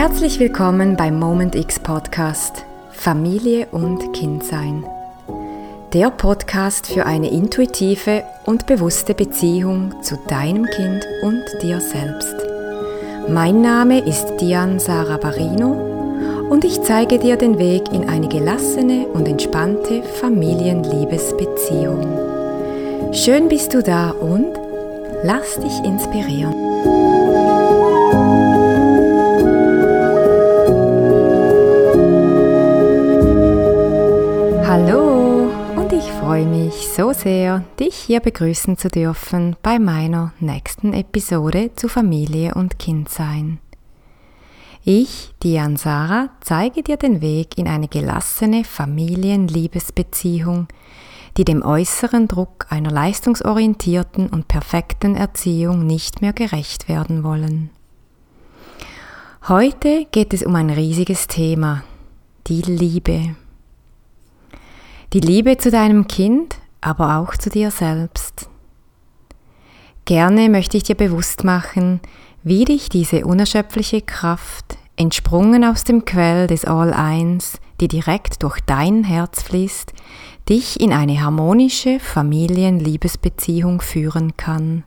Herzlich willkommen beim Moment X Podcast Familie und Kindsein. Der Podcast für eine intuitive und bewusste Beziehung zu deinem Kind und dir selbst. Mein Name ist Dian Sara Barino und ich zeige dir den Weg in eine gelassene und entspannte Familienliebesbeziehung. Schön bist du da und lass dich inspirieren. So sehr, dich hier begrüßen zu dürfen bei meiner nächsten Episode zu Familie und Kindsein. Ich, Dian Sarah, zeige dir den Weg in eine gelassene Familienliebesbeziehung, die dem äußeren Druck einer leistungsorientierten und perfekten Erziehung nicht mehr gerecht werden wollen. Heute geht es um ein riesiges Thema, die Liebe. Die Liebe zu deinem Kind, aber auch zu dir selbst. Gerne möchte ich dir bewusst machen, wie dich diese unerschöpfliche Kraft, entsprungen aus dem Quell des All-Eins, die direkt durch dein Herz fließt, dich in eine harmonische Familienliebesbeziehung führen kann.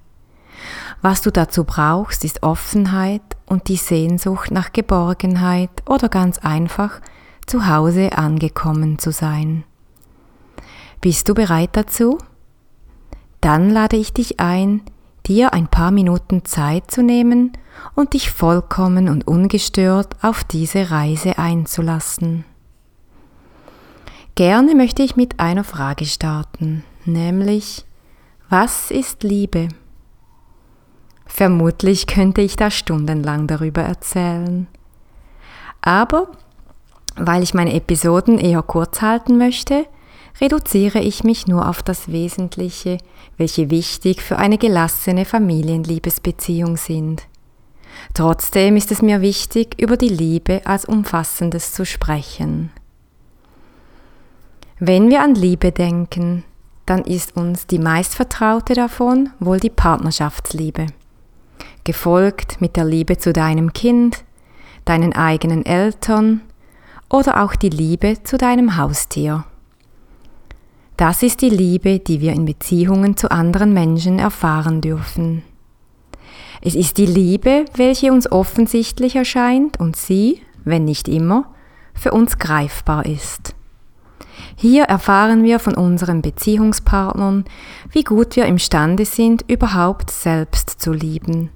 Was du dazu brauchst, ist Offenheit und die Sehnsucht nach Geborgenheit oder ganz einfach zu Hause angekommen zu sein. Bist du bereit dazu? Dann lade ich dich ein, dir ein paar Minuten Zeit zu nehmen und dich vollkommen und ungestört auf diese Reise einzulassen. Gerne möchte ich mit einer Frage starten, nämlich, was ist Liebe? Vermutlich könnte ich da stundenlang darüber erzählen. Aber weil ich meine Episoden eher kurz halten möchte, reduziere ich mich nur auf das Wesentliche, welche wichtig für eine gelassene Familienliebesbeziehung sind. Trotzdem ist es mir wichtig, über die Liebe als Umfassendes zu sprechen. Wenn wir an Liebe denken, dann ist uns die meistvertraute davon wohl die Partnerschaftsliebe, gefolgt mit der Liebe zu deinem Kind, deinen eigenen Eltern oder auch die Liebe zu deinem Haustier. Das ist die Liebe, die wir in Beziehungen zu anderen Menschen erfahren dürfen. Es ist die Liebe, welche uns offensichtlich erscheint und sie, wenn nicht immer, für uns greifbar ist. Hier erfahren wir von unseren Beziehungspartnern, wie gut wir imstande sind, überhaupt selbst zu lieben.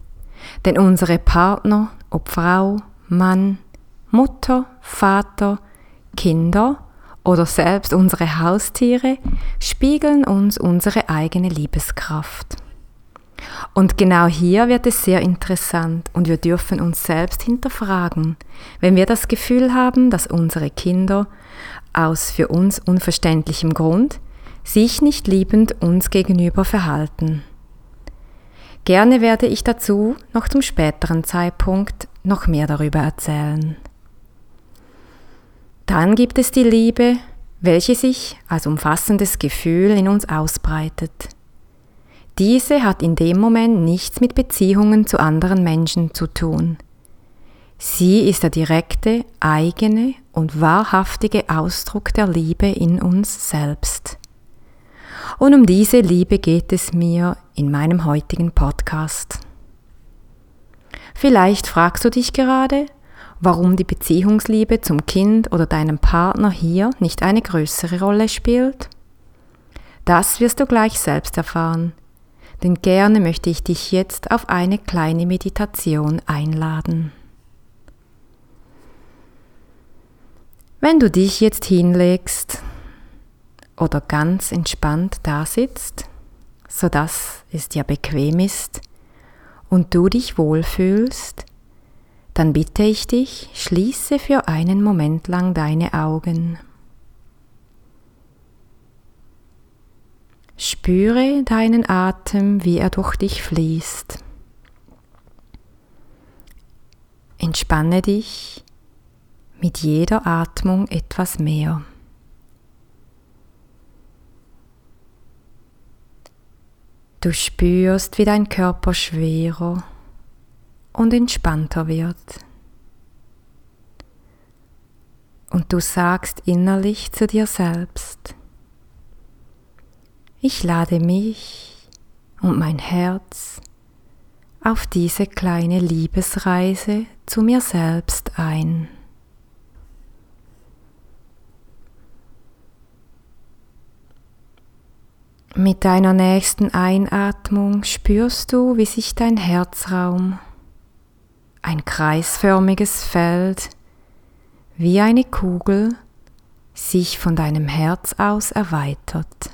Denn unsere Partner, ob Frau, Mann, Mutter, Vater, Kinder oder selbst unsere Haustiere, spiegeln uns unsere eigene Liebeskraft. Und genau hier wird es sehr interessant und wir dürfen uns selbst hinterfragen, wenn wir das Gefühl haben, dass unsere Kinder aus für uns unverständlichem Grund sich nicht liebend uns gegenüber verhalten. Gerne werde ich dazu noch zum späteren Zeitpunkt noch mehr darüber erzählen. Dann gibt es die Liebe, welche sich als umfassendes Gefühl in uns ausbreitet. Diese hat in dem Moment nichts mit Beziehungen zu anderen Menschen zu tun. Sie ist der direkte, eigene und wahrhaftige Ausdruck der Liebe in uns selbst. Und um diese Liebe geht es mir in meinem heutigen Podcast. Vielleicht fragst du dich gerade, warum die Beziehungsliebe zum Kind oder deinem Partner hier nicht eine größere Rolle spielt? Das wirst du gleich selbst erfahren, denn gerne möchte ich dich jetzt auf eine kleine Meditation einladen. Wenn du dich jetzt hinlegst oder ganz entspannt da sitzt, sodass es dir bequem ist und du dich wohlfühlst, dann bitte ich dich, schließe für einen Moment lang deine Augen. Spüre deinen Atem, wie er durch dich fließt. Entspanne dich mit jeder Atmung etwas mehr. Du spürst, wie dein Körper schwerer und entspannter wird. Und du sagst innerlich zu dir selbst, ich lade mich und mein Herz auf diese kleine Liebesreise zu mir selbst ein. Mit deiner nächsten Einatmung spürst du, wie sich dein Herzraum, ein kreisförmiges Feld, wie eine Kugel, sich von deinem Herz aus erweitert.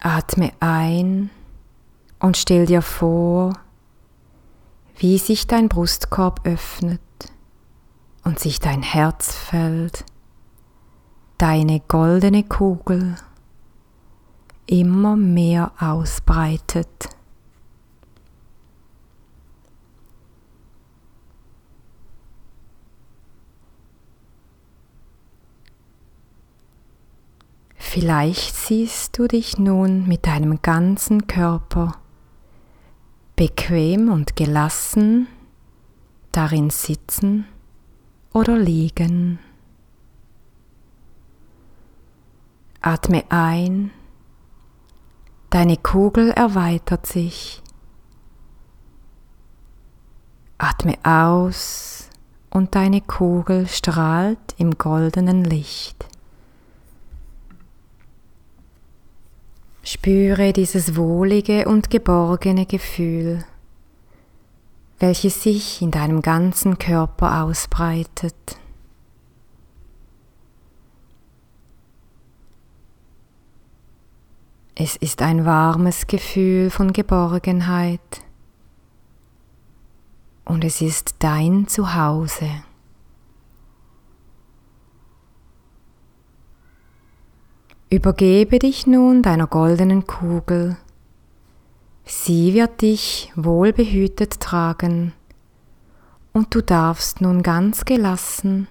Atme ein und stell dir vor, wie sich dein Brustkorb öffnet und sich dein Herzfeld, deine goldene Kugel immer mehr ausbreitet. Vielleicht siehst du dich nun mit deinem ganzen Körper bequem und gelassen darin sitzen oder liegen. Atme ein, deine Kugel erweitert sich. Atme aus und deine Kugel strahlt im goldenen Licht. Spüre dieses wohlige und geborgene Gefühl welches sich in deinem ganzen Körper ausbreitet. Es ist ein warmes Gefühl von Geborgenheit. Und es ist dein Zuhause. Übergebe dich nun deiner goldenen Kugel. Sie wird dich wohlbehütet tragen, und du darfst nun ganz gelassen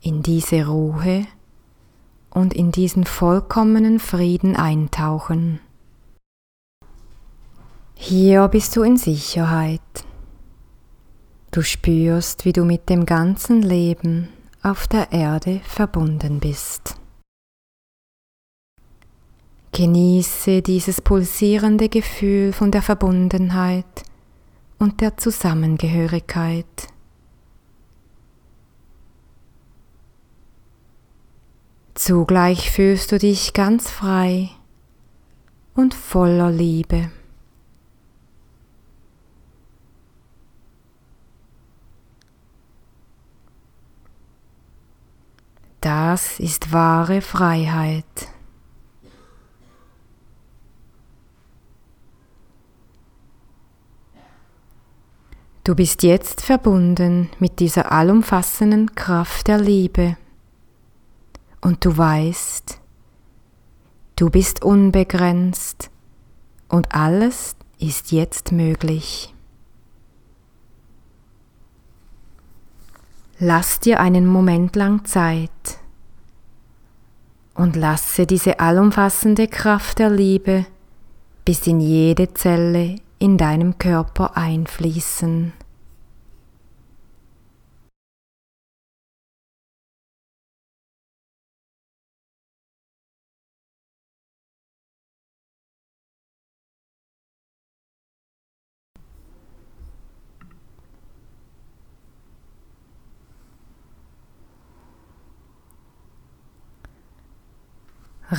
in diese Ruhe und in diesen vollkommenen Frieden eintauchen. Hier bist du in Sicherheit. Du spürst, wie du mit dem ganzen Leben auf der Erde verbunden bist. Genieße dieses pulsierende Gefühl von der Verbundenheit und der Zusammengehörigkeit. Zugleich fühlst du dich ganz frei und voller Liebe. Das ist wahre Freiheit. Du bist jetzt verbunden mit dieser allumfassenden Kraft der Liebe und du weißt, du bist unbegrenzt und alles ist jetzt möglich. Lass dir einen Moment lang Zeit und lasse diese allumfassende Kraft der Liebe bis in jede Zelle in deinem Körper einfließen.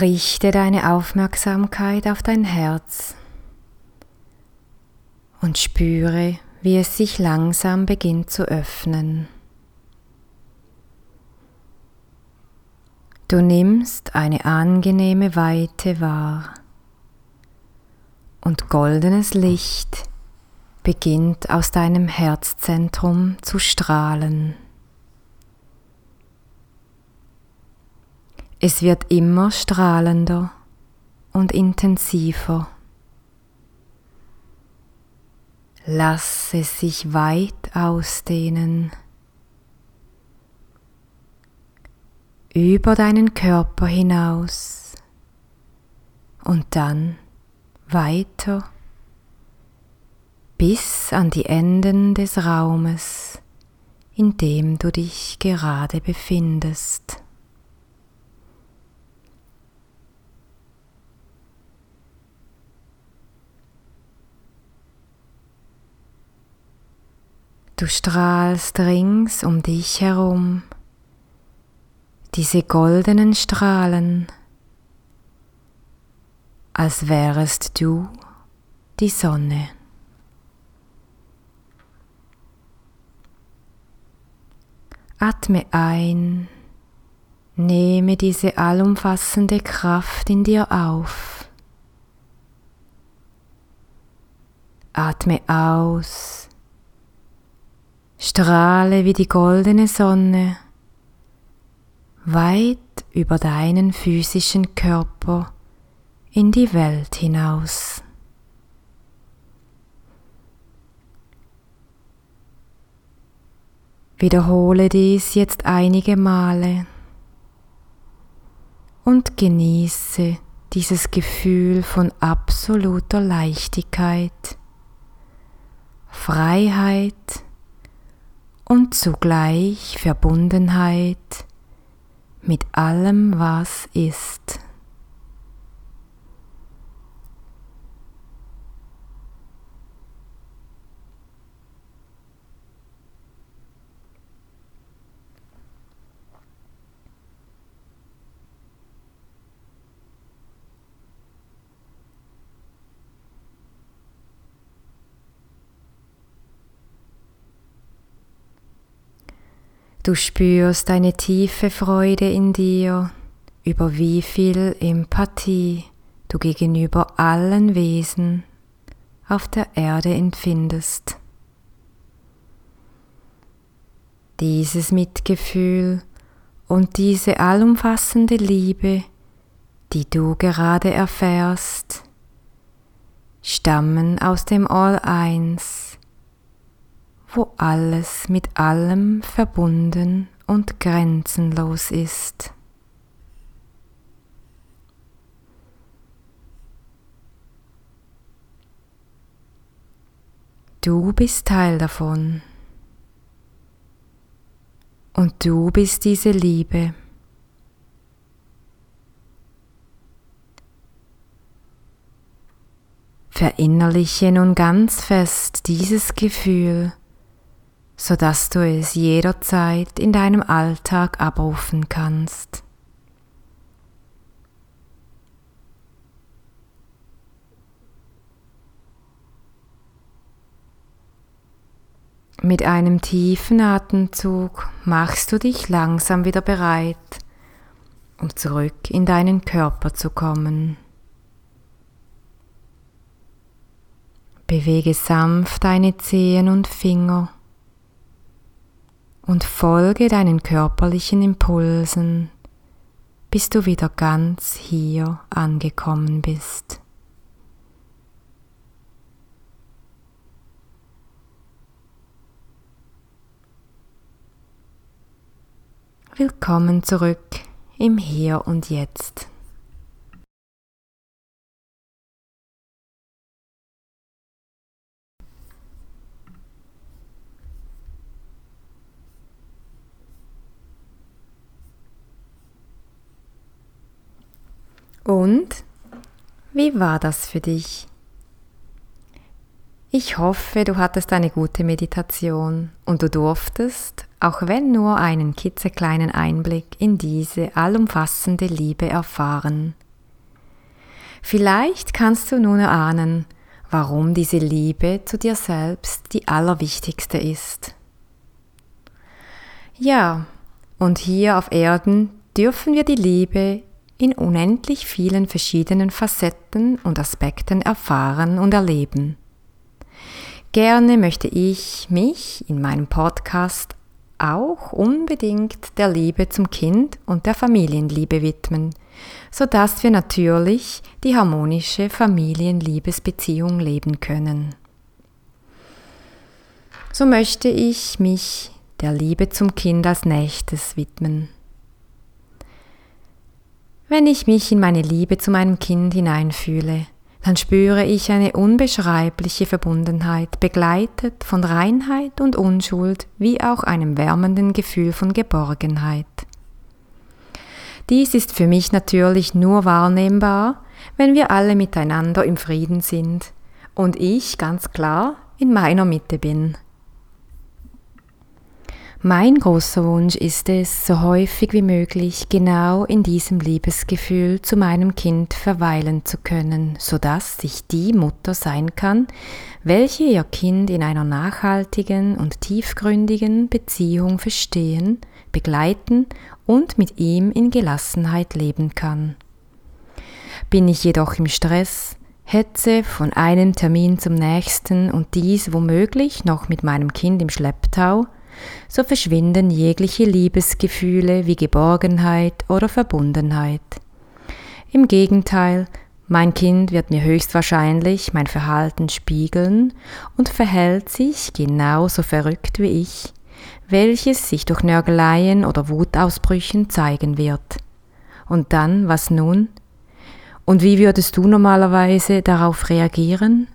Richte deine Aufmerksamkeit auf dein Herz und spüre, wie es sich langsam beginnt zu öffnen. Du nimmst eine angenehme Weite wahr und goldenes Licht beginnt aus deinem Herzzentrum zu strahlen. Es wird immer strahlender und intensiver. Lass es sich weit ausdehnen. Über deinen Körper hinaus und dann weiter bis an die Enden des Raumes, in dem du dich gerade befindest. Du strahlst rings um dich herum diese goldenen Strahlen, als wärest du die Sonne. Atme ein, nehme diese allumfassende Kraft in dir auf. Atme aus, strahle wie die goldene Sonne weit über deinen physischen Körper in die Welt hinaus. Wiederhole dies jetzt einige Male und genieße dieses Gefühl von absoluter Leichtigkeit, Freiheit und zugleich Verbundenheit mit allem, was ist. Du spürst eine tiefe Freude in dir über wie viel Empathie du gegenüber allen Wesen auf der Erde empfindest. Dieses Mitgefühl und diese allumfassende Liebe, die du gerade erfährst, stammen aus dem All-Eins wo alles mit allem verbunden und grenzenlos ist. Du bist Teil davon. Und du bist diese Liebe. Verinnerliche nun ganz fest dieses Gefühl sodass du es jederzeit in deinem Alltag abrufen kannst. Mit einem tiefen Atemzug machst du dich langsam wieder bereit, um zurück in deinen Körper zu kommen. Bewege sanft deine Zehen und Finger und folge deinen körperlichen Impulsen, bis du wieder ganz hier angekommen bist. Willkommen zurück im Hier und Jetzt. Und wie war das für dich? Ich hoffe, du hattest eine gute Meditation und du durftest, auch wenn nur einen kitzekleinen Einblick in diese allumfassende Liebe erfahren. Vielleicht kannst du nun erahnen, warum diese Liebe zu dir selbst die allerwichtigste ist. Ja, und hier auf Erden dürfen wir die Liebe in unendlich vielen verschiedenen Facetten und Aspekten erfahren und erleben. Gerne möchte ich mich in meinem Podcast auch unbedingt der Liebe zum Kind und der Familienliebe widmen, so dass wir natürlich die harmonische Familienliebesbeziehung leben können. So möchte ich mich der Liebe zum Kind als nächstes widmen. Wenn ich mich in meine Liebe zu meinem Kind hineinfühle, dann spüre ich eine unbeschreibliche Verbundenheit, begleitet von Reinheit und Unschuld, wie auch einem wärmenden Gefühl von Geborgenheit. Dies ist für mich natürlich nur wahrnehmbar, wenn wir alle miteinander im Frieden sind und ich ganz klar in meiner Mitte bin. Mein großer Wunsch ist es, so häufig wie möglich genau in diesem Liebesgefühl zu meinem Kind verweilen zu können, sodass ich die Mutter sein kann, welche ihr Kind in einer nachhaltigen und tiefgründigen Beziehung verstehen, begleiten und mit ihm in Gelassenheit leben kann. Bin ich jedoch im Stress, hetze von einem Termin zum nächsten und dies womöglich noch mit meinem Kind im Schlepptau, so verschwinden jegliche Liebesgefühle wie Geborgenheit oder Verbundenheit. Im Gegenteil, mein Kind wird mir höchstwahrscheinlich mein Verhalten spiegeln und verhält sich genauso verrückt wie ich, welches sich durch Nörgeleien oder Wutausbrüchen zeigen wird. Und dann, was nun? Und wie würdest du normalerweise darauf reagieren?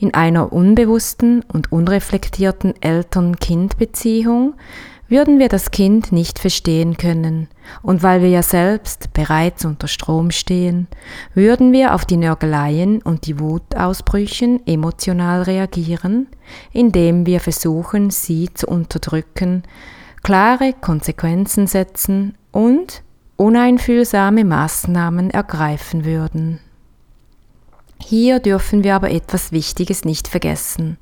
In einer unbewussten und unreflektierten Eltern-Kind-Beziehung würden wir das Kind nicht verstehen können, und weil wir ja selbst bereits unter Strom stehen, würden wir auf die Nörgeleien und die Wutausbrüchen emotional reagieren, indem wir versuchen, sie zu unterdrücken, klare Konsequenzen setzen und uneinfühlsame Maßnahmen ergreifen würden. Hier dürfen wir aber etwas Wichtiges nicht vergessen.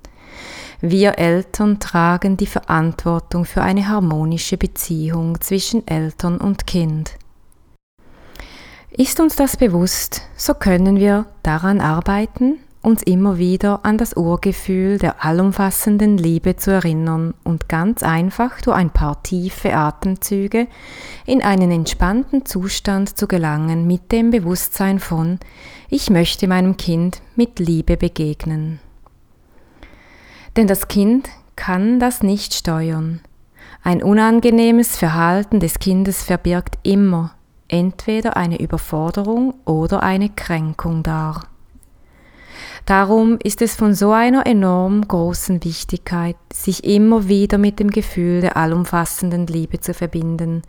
Wir Eltern tragen die Verantwortung für eine harmonische Beziehung zwischen Eltern und Kind. Ist uns das bewusst, so können wir daran arbeiten, uns immer wieder an das Urgefühl der allumfassenden Liebe zu erinnern und ganz einfach durch ein paar tiefe Atemzüge in einen entspannten Zustand zu gelangen mit dem Bewusstsein von, ich möchte meinem Kind mit Liebe begegnen. Denn das Kind kann das nicht steuern. Ein unangenehmes Verhalten des Kindes verbirgt immer entweder eine Überforderung oder eine Kränkung dar. Darum ist es von so einer enorm großen Wichtigkeit, sich immer wieder mit dem Gefühl der allumfassenden Liebe zu verbinden,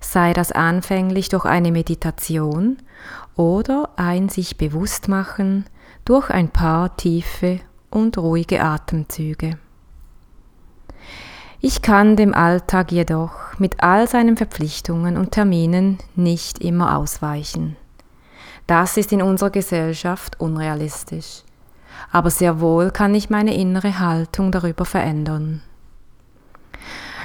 sei das anfänglich durch eine Meditation oder ein sich bewusst machen durch ein paar tiefe und ruhige Atemzüge. Ich kann dem Alltag jedoch mit all seinen Verpflichtungen und Terminen nicht immer ausweichen. Das ist in unserer Gesellschaft unrealistisch aber sehr wohl kann ich meine innere Haltung darüber verändern.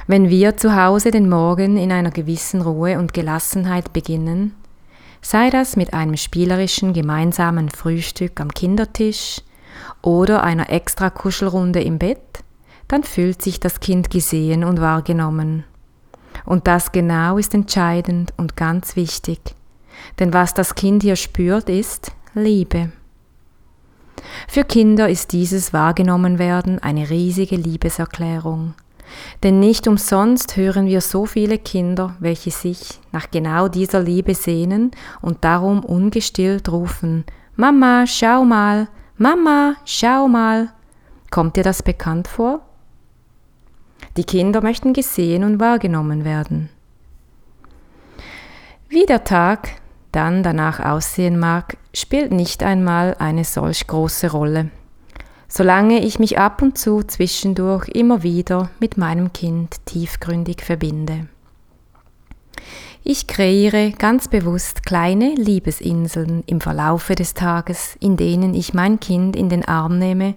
Wenn wir zu Hause den Morgen in einer gewissen Ruhe und Gelassenheit beginnen, sei das mit einem spielerischen gemeinsamen Frühstück am Kindertisch oder einer extra Kuschelrunde im Bett, dann fühlt sich das Kind gesehen und wahrgenommen. Und das genau ist entscheidend und ganz wichtig. Denn was das Kind hier spürt, ist Liebe. Für Kinder ist dieses Wahrgenommenwerden eine riesige Liebeserklärung. Denn nicht umsonst hören wir so viele Kinder, welche sich nach genau dieser Liebe sehnen und darum ungestillt rufen, Mama, schau mal, Mama, schau mal. Kommt dir das bekannt vor? Die Kinder möchten gesehen und wahrgenommen werden. Wie der Tag dann danach aussehen mag, spielt nicht einmal eine solch große Rolle, solange ich mich ab und zu zwischendurch immer wieder mit meinem Kind tiefgründig verbinde. Ich kreiere ganz bewusst kleine Liebesinseln im Verlaufe des Tages, in denen ich mein Kind in den Arm nehme,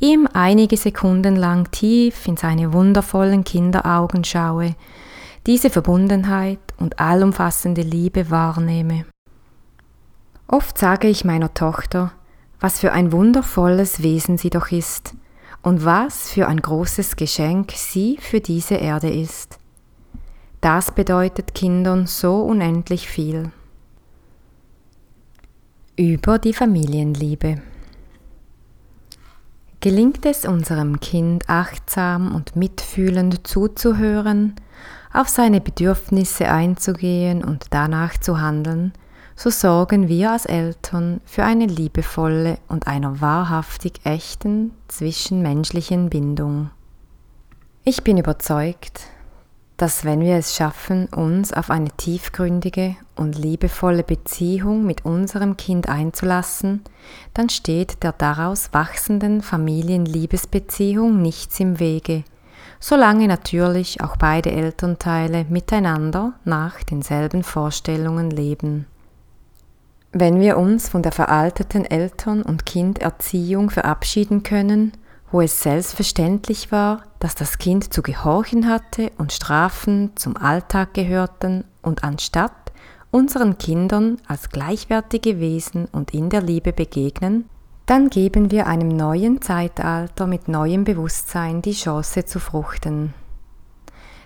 ihm einige Sekunden lang tief in seine wundervollen Kinderaugen schaue diese Verbundenheit und allumfassende Liebe wahrnehme. Oft sage ich meiner Tochter, was für ein wundervolles Wesen sie doch ist und was für ein großes Geschenk sie für diese Erde ist. Das bedeutet Kindern so unendlich viel. Über die Familienliebe. Gelingt es unserem Kind achtsam und mitfühlend zuzuhören, auf seine Bedürfnisse einzugehen und danach zu handeln, so sorgen wir als Eltern für eine liebevolle und einer wahrhaftig echten zwischenmenschlichen Bindung. Ich bin überzeugt, dass wenn wir es schaffen, uns auf eine tiefgründige und liebevolle Beziehung mit unserem Kind einzulassen, dann steht der daraus wachsenden Familienliebesbeziehung nichts im Wege, solange natürlich auch beide Elternteile miteinander nach denselben Vorstellungen leben. Wenn wir uns von der veralteten Eltern- und Kinderziehung verabschieden können, wo es selbstverständlich war, dass das Kind zu gehorchen hatte und Strafen zum Alltag gehörten und anstatt unseren Kindern als gleichwertige Wesen und in der Liebe begegnen, dann geben wir einem neuen Zeitalter mit neuem Bewusstsein die Chance zu fruchten.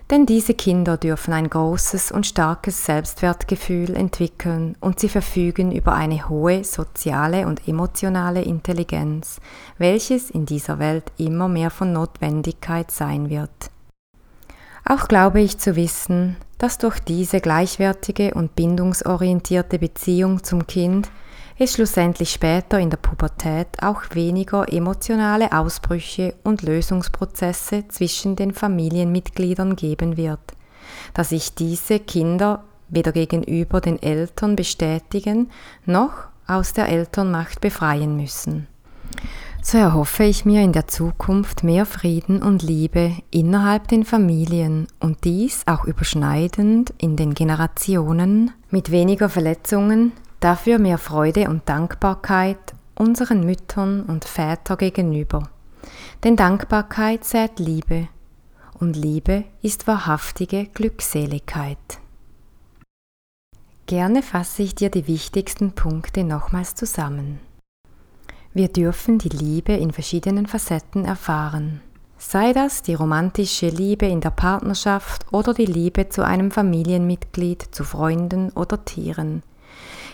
Denn diese Kinder dürfen ein großes und starkes Selbstwertgefühl entwickeln und sie verfügen über eine hohe soziale und emotionale Intelligenz, welches in dieser Welt immer mehr von Notwendigkeit sein wird. Auch glaube ich zu wissen, dass durch diese gleichwertige und bindungsorientierte Beziehung zum Kind es schlussendlich später in der Pubertät auch weniger emotionale Ausbrüche und Lösungsprozesse zwischen den Familienmitgliedern geben wird, da sich diese Kinder weder gegenüber den Eltern bestätigen noch aus der Elternmacht befreien müssen. So erhoffe ich mir in der Zukunft mehr Frieden und Liebe innerhalb den Familien und dies auch überschneidend in den Generationen mit weniger Verletzungen, Dafür mehr Freude und Dankbarkeit unseren Müttern und Vätern gegenüber. Denn Dankbarkeit sät Liebe und Liebe ist wahrhaftige Glückseligkeit. Gerne fasse ich dir die wichtigsten Punkte nochmals zusammen. Wir dürfen die Liebe in verschiedenen Facetten erfahren. Sei das die romantische Liebe in der Partnerschaft oder die Liebe zu einem Familienmitglied, zu Freunden oder Tieren.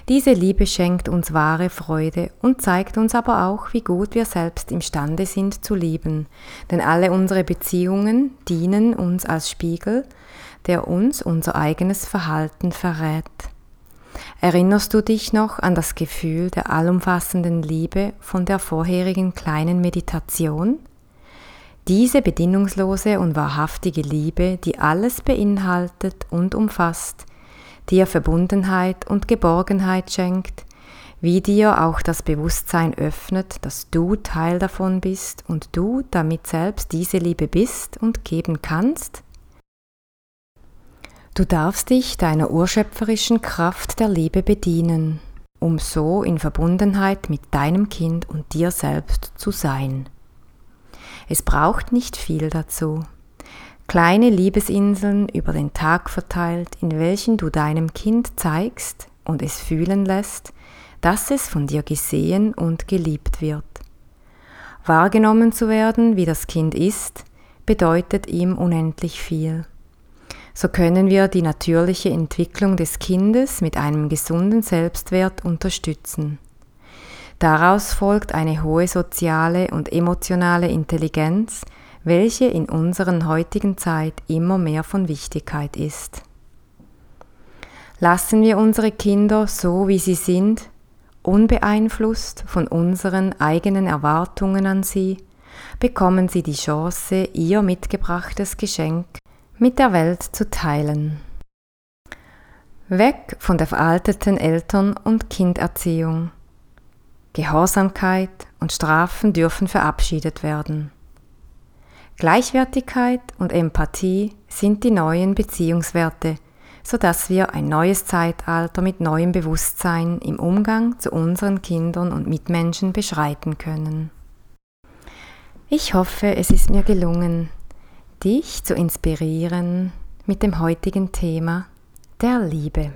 Diese Liebe schenkt uns wahre Freude und zeigt uns aber auch, wie gut wir selbst imstande sind zu lieben, denn alle unsere Beziehungen dienen uns als Spiegel, der uns unser eigenes Verhalten verrät. Erinnerst du dich noch an das Gefühl der allumfassenden Liebe von der vorherigen kleinen Meditation? Diese bedingungslose und wahrhaftige Liebe, die alles beinhaltet und umfasst, dir Verbundenheit und Geborgenheit schenkt, wie dir auch das Bewusstsein öffnet, dass du Teil davon bist und du damit selbst diese Liebe bist und geben kannst? Du darfst dich deiner urschöpferischen Kraft der Liebe bedienen, um so in Verbundenheit mit deinem Kind und dir selbst zu sein. Es braucht nicht viel dazu. Kleine Liebesinseln über den Tag verteilt, in welchen du deinem Kind zeigst und es fühlen lässt, dass es von dir gesehen und geliebt wird. Wahrgenommen zu werden, wie das Kind ist, bedeutet ihm unendlich viel. So können wir die natürliche Entwicklung des Kindes mit einem gesunden Selbstwert unterstützen. Daraus folgt eine hohe soziale und emotionale Intelligenz, welche in unserer heutigen Zeit immer mehr von Wichtigkeit ist. Lassen wir unsere Kinder so, wie sie sind, unbeeinflusst von unseren eigenen Erwartungen an sie, bekommen sie die Chance, ihr mitgebrachtes Geschenk mit der Welt zu teilen. Weg von der veralteten Eltern- und Kinderziehung. Gehorsamkeit und Strafen dürfen verabschiedet werden. Gleichwertigkeit und Empathie sind die neuen Beziehungswerte, sodass wir ein neues Zeitalter mit neuem Bewusstsein im Umgang zu unseren Kindern und Mitmenschen beschreiten können. Ich hoffe, es ist mir gelungen, dich zu inspirieren mit dem heutigen Thema der Liebe.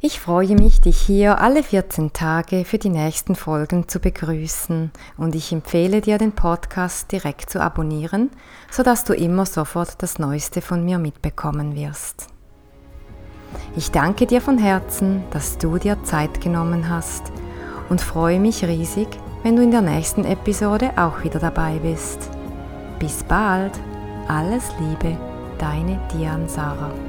Ich freue mich, dich hier alle 14 Tage für die nächsten Folgen zu begrüßen und ich empfehle dir, den Podcast direkt zu abonnieren, sodass du immer sofort das Neueste von mir mitbekommen wirst. Ich danke dir von Herzen, dass du dir Zeit genommen hast und freue mich riesig, wenn du in der nächsten Episode auch wieder dabei bist. Bis bald, alles Liebe, deine Dian Sarah.